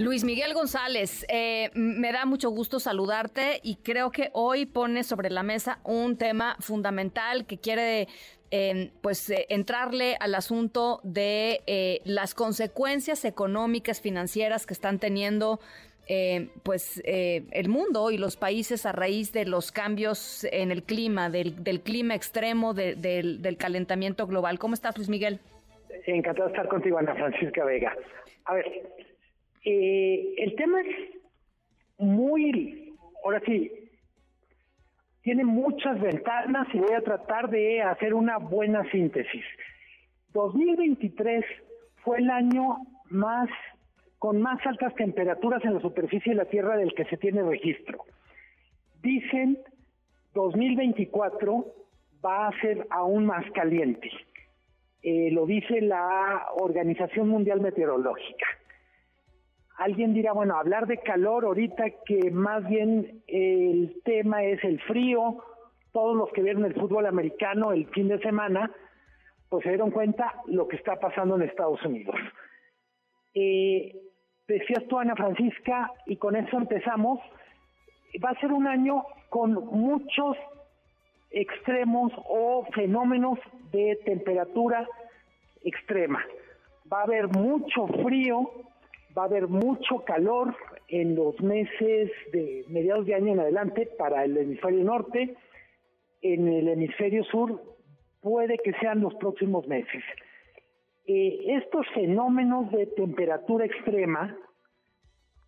Luis Miguel González, eh, me da mucho gusto saludarte y creo que hoy pones sobre la mesa un tema fundamental que quiere eh, pues eh, entrarle al asunto de las consecuencias económicas, financieras que están teniendo pues el mundo y los países a raíz de los cambios en el clima, del, clima extremo, del, del calentamiento global. ¿Cómo estás, Luis Miguel? Encantado de estar contigo, Ana Francisca Vega. A ver, eh, el tema es muy, ahora sí, tiene muchas ventanas y voy a tratar de hacer una buena síntesis. 2023 fue el año más con más altas temperaturas en la superficie de la Tierra del que se tiene registro. Dicen 2024 va a ser aún más caliente. Eh, lo dice la Organización Mundial Meteorológica. Alguien dirá, bueno, hablar de calor ahorita que más bien el tema es el frío, todos los que vieron el fútbol americano el fin de semana, pues se dieron cuenta lo que está pasando en Estados Unidos. Eh, decías tú, Ana Francisca, y con eso empezamos, va a ser un año con muchos extremos o fenómenos de temperatura extrema. Va a haber mucho frío, va a haber mucho calor en los meses de mediados de año en adelante para el hemisferio norte. En el hemisferio sur puede que sean los próximos meses. Eh, estos fenómenos de temperatura extrema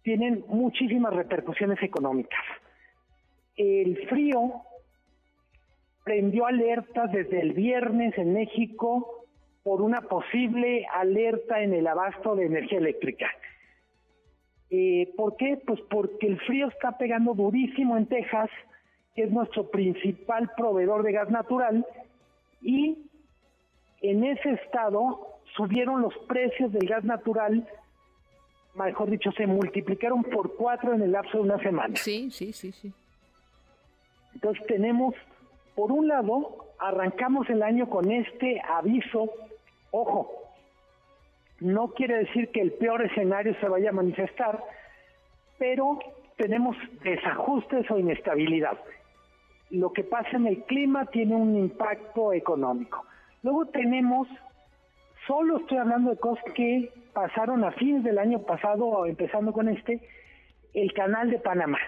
tienen muchísimas repercusiones económicas. El frío prendió alertas desde el viernes en México por una posible alerta en el abasto de energía eléctrica. Eh, ¿Por qué? Pues porque el frío está pegando durísimo en Texas, que es nuestro principal proveedor de gas natural, y en ese estado subieron los precios del gas natural, mejor dicho, se multiplicaron por cuatro en el lapso de una semana. Sí, sí, sí, sí. Entonces tenemos, por un lado, arrancamos el año con este aviso, ojo, no quiere decir que el peor escenario se vaya a manifestar, pero tenemos desajustes o inestabilidad. Lo que pasa en el clima tiene un impacto económico. Luego tenemos, solo estoy hablando de cosas que pasaron a fines del año pasado, empezando con este, el canal de Panamá.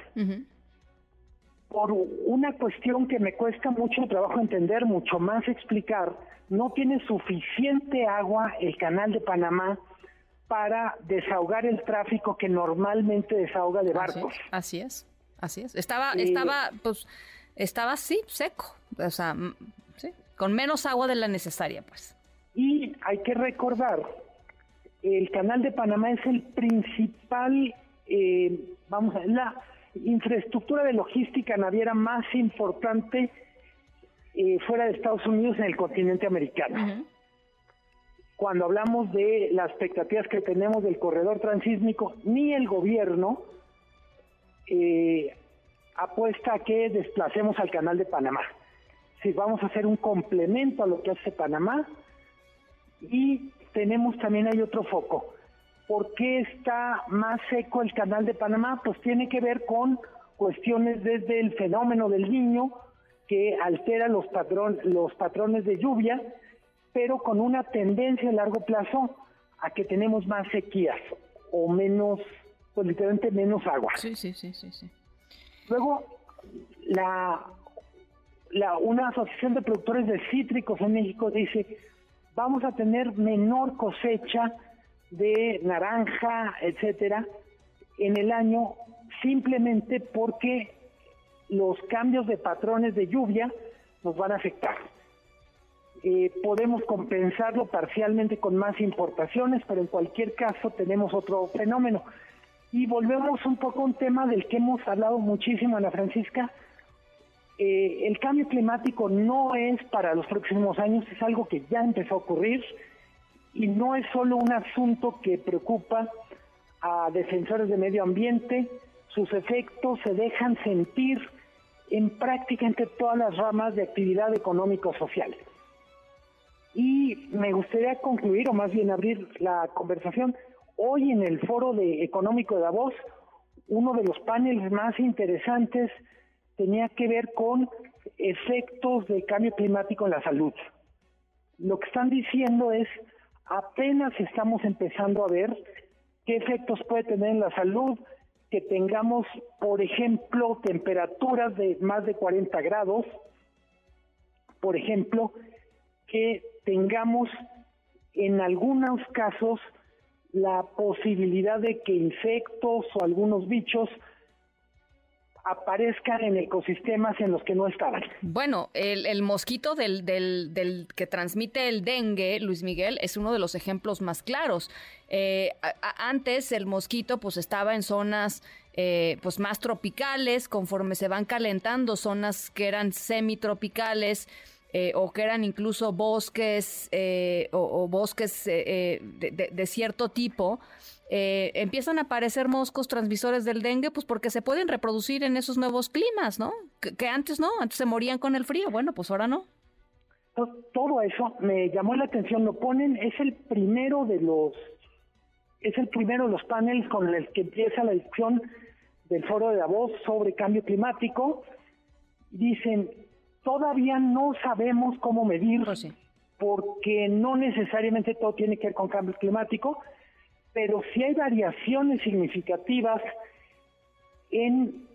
Por una cuestión que me cuesta mucho trabajo entender, mucho más explicar, no tiene suficiente agua el canal de Panamá para desahogar el tráfico que normalmente desahoga de barcos. Así es, así es. Estaba, estaba, pues, estaba así, seco, o sea, sí, con menos agua de la necesaria, pues. Y hay que recordar, el canal de Panamá es el principal, eh, vamos a la infraestructura de logística naviera más importante eh, fuera de Estados Unidos en el continente americano. Cuando hablamos de las expectativas que tenemos del corredor transísmico, ni el gobierno eh, apuesta a que desplacemos al canal de Panamá. Si vamos a hacer un complemento a lo que hace Panamá y tenemos también hay otro foco. ¿Por qué está más seco el canal de Panamá? Pues tiene que ver con cuestiones desde el fenómeno del niño, que altera los, patrón, los patrones de lluvia, pero con una tendencia a largo plazo a que tenemos más sequías o menos, pues literalmente menos agua. Sí, sí, sí, sí. sí. Luego, la, la, una asociación de productores de cítricos en México dice, vamos a tener menor cosecha de naranja, etcétera, en el año simplemente porque los cambios de patrones de lluvia nos van a afectar. Eh, podemos compensarlo parcialmente con más importaciones, pero en cualquier caso tenemos otro fenómeno. Y volvemos un poco a un tema del que hemos hablado muchísimo, Ana Francisca. Eh, el cambio climático no es para los próximos años, es algo que ya empezó a ocurrir y no es solo un asunto que preocupa a defensores de medio ambiente, sus efectos se dejan sentir en prácticamente todas las ramas de actividad económico-social. Y me gustaría concluir, o más bien abrir la conversación, hoy en el foro de económico de Davos, uno de los paneles más interesantes tenía que ver con efectos del cambio climático en la salud. Lo que están diciendo es, apenas estamos empezando a ver qué efectos puede tener en la salud que tengamos, por ejemplo, temperaturas de más de 40 grados, por ejemplo, que tengamos en algunos casos la posibilidad de que insectos o algunos bichos aparezcan en ecosistemas en los que no estaban. Bueno, el, mosquito del, del, que transmite el dengue, Luis Miguel, es uno de los ejemplos más claros. Eh, antes el mosquito pues estaba en zonas eh, pues más tropicales, conforme se van calentando, zonas que eran semitropicales, eh, o que eran incluso bosques eh, o, bosques eh, de, cierto tipo, empiezan a aparecer moscos transmisores del dengue, pues porque se pueden reproducir en esos nuevos climas, ¿no? Que, antes no, antes se morían con el frío, bueno, pues ahora no. Todo eso me llamó la atención, lo ponen, es el primero de los, es el primero de los paneles con el que empieza la discusión del foro de Davos sobre cambio climático. Dicen, Todavía no sabemos cómo medir, pues porque no necesariamente todo tiene que ver con cambio climático, pero sí hay variaciones significativas en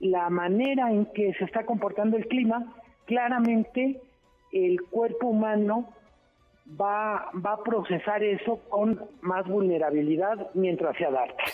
la manera en que se está comportando el clima. Claramente el cuerpo humano va, va a procesar eso con más vulnerabilidad mientras se adapta.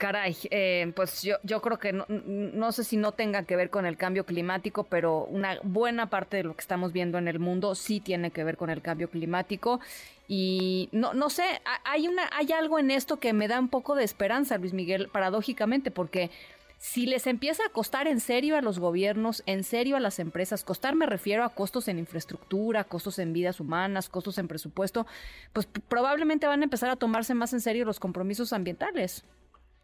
Caray, eh, pues yo, creo que no, sé si no tenga que ver con el cambio climático, pero una buena parte de lo que estamos viendo en el mundo sí tiene que ver con el cambio climático. Y no, no sé, hay, una, hay algo en esto que me da un poco de esperanza, Luis Miguel, paradójicamente, porque si les empieza a costar en serio a los gobiernos, en serio a las empresas, costar me refiero a costos en infraestructura, costos en vidas humanas, costos en presupuesto, pues probablemente van a empezar a tomarse más en serio los compromisos ambientales.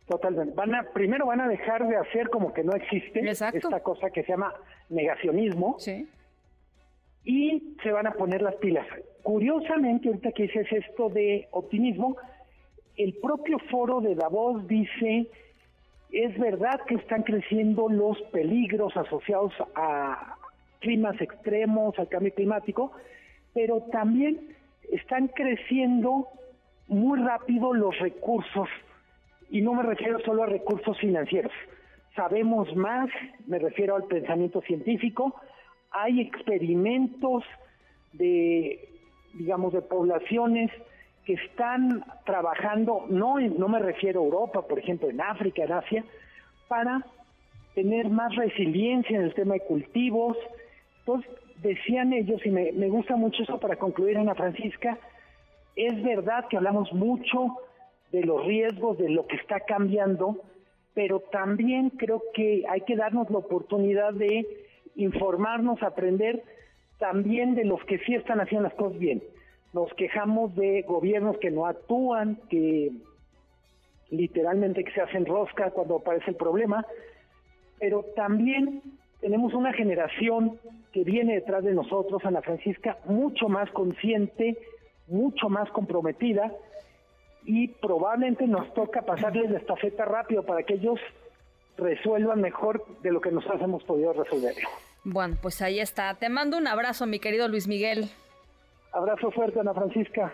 Totalmente. Van a, primero van a dejar de hacer como que no existe esta cosa que se llama negacionismo. Sí. Y se van a poner las pilas. Curiosamente, ahorita que dices esto de optimismo, el propio foro de Davos dice, es verdad que están creciendo los peligros asociados a climas extremos, al cambio climático, pero también están creciendo muy rápido los recursos y no me refiero solo a recursos financieros. Sabemos más, me refiero al pensamiento científico, hay experimentos de, digamos, de poblaciones que están trabajando, no, no me refiero a Europa, por ejemplo, en África, en Asia, para tener más resiliencia en el tema de cultivos. Entonces, decían ellos, y me, me gusta mucho eso para concluir, Ana Francisca, es verdad que hablamos mucho de los riesgos, de lo que está cambiando, pero también creo que hay que darnos la oportunidad de informarnos, aprender también de los que sí están haciendo las cosas bien. Nos quejamos de gobiernos que no actúan, que literalmente que se hacen rosca cuando aparece el problema, pero también tenemos una generación que viene detrás de nosotros, Ana Francisca, mucho más consciente, mucho más comprometida, y probablemente nos toca pasarles la estafeta rápido para que ellos resuelvan mejor de lo que nosotros hemos podido resolver. Bueno, pues ahí está. Te mando un abrazo, mi querido Luis Miguel. Abrazo fuerte, Ana Francisca.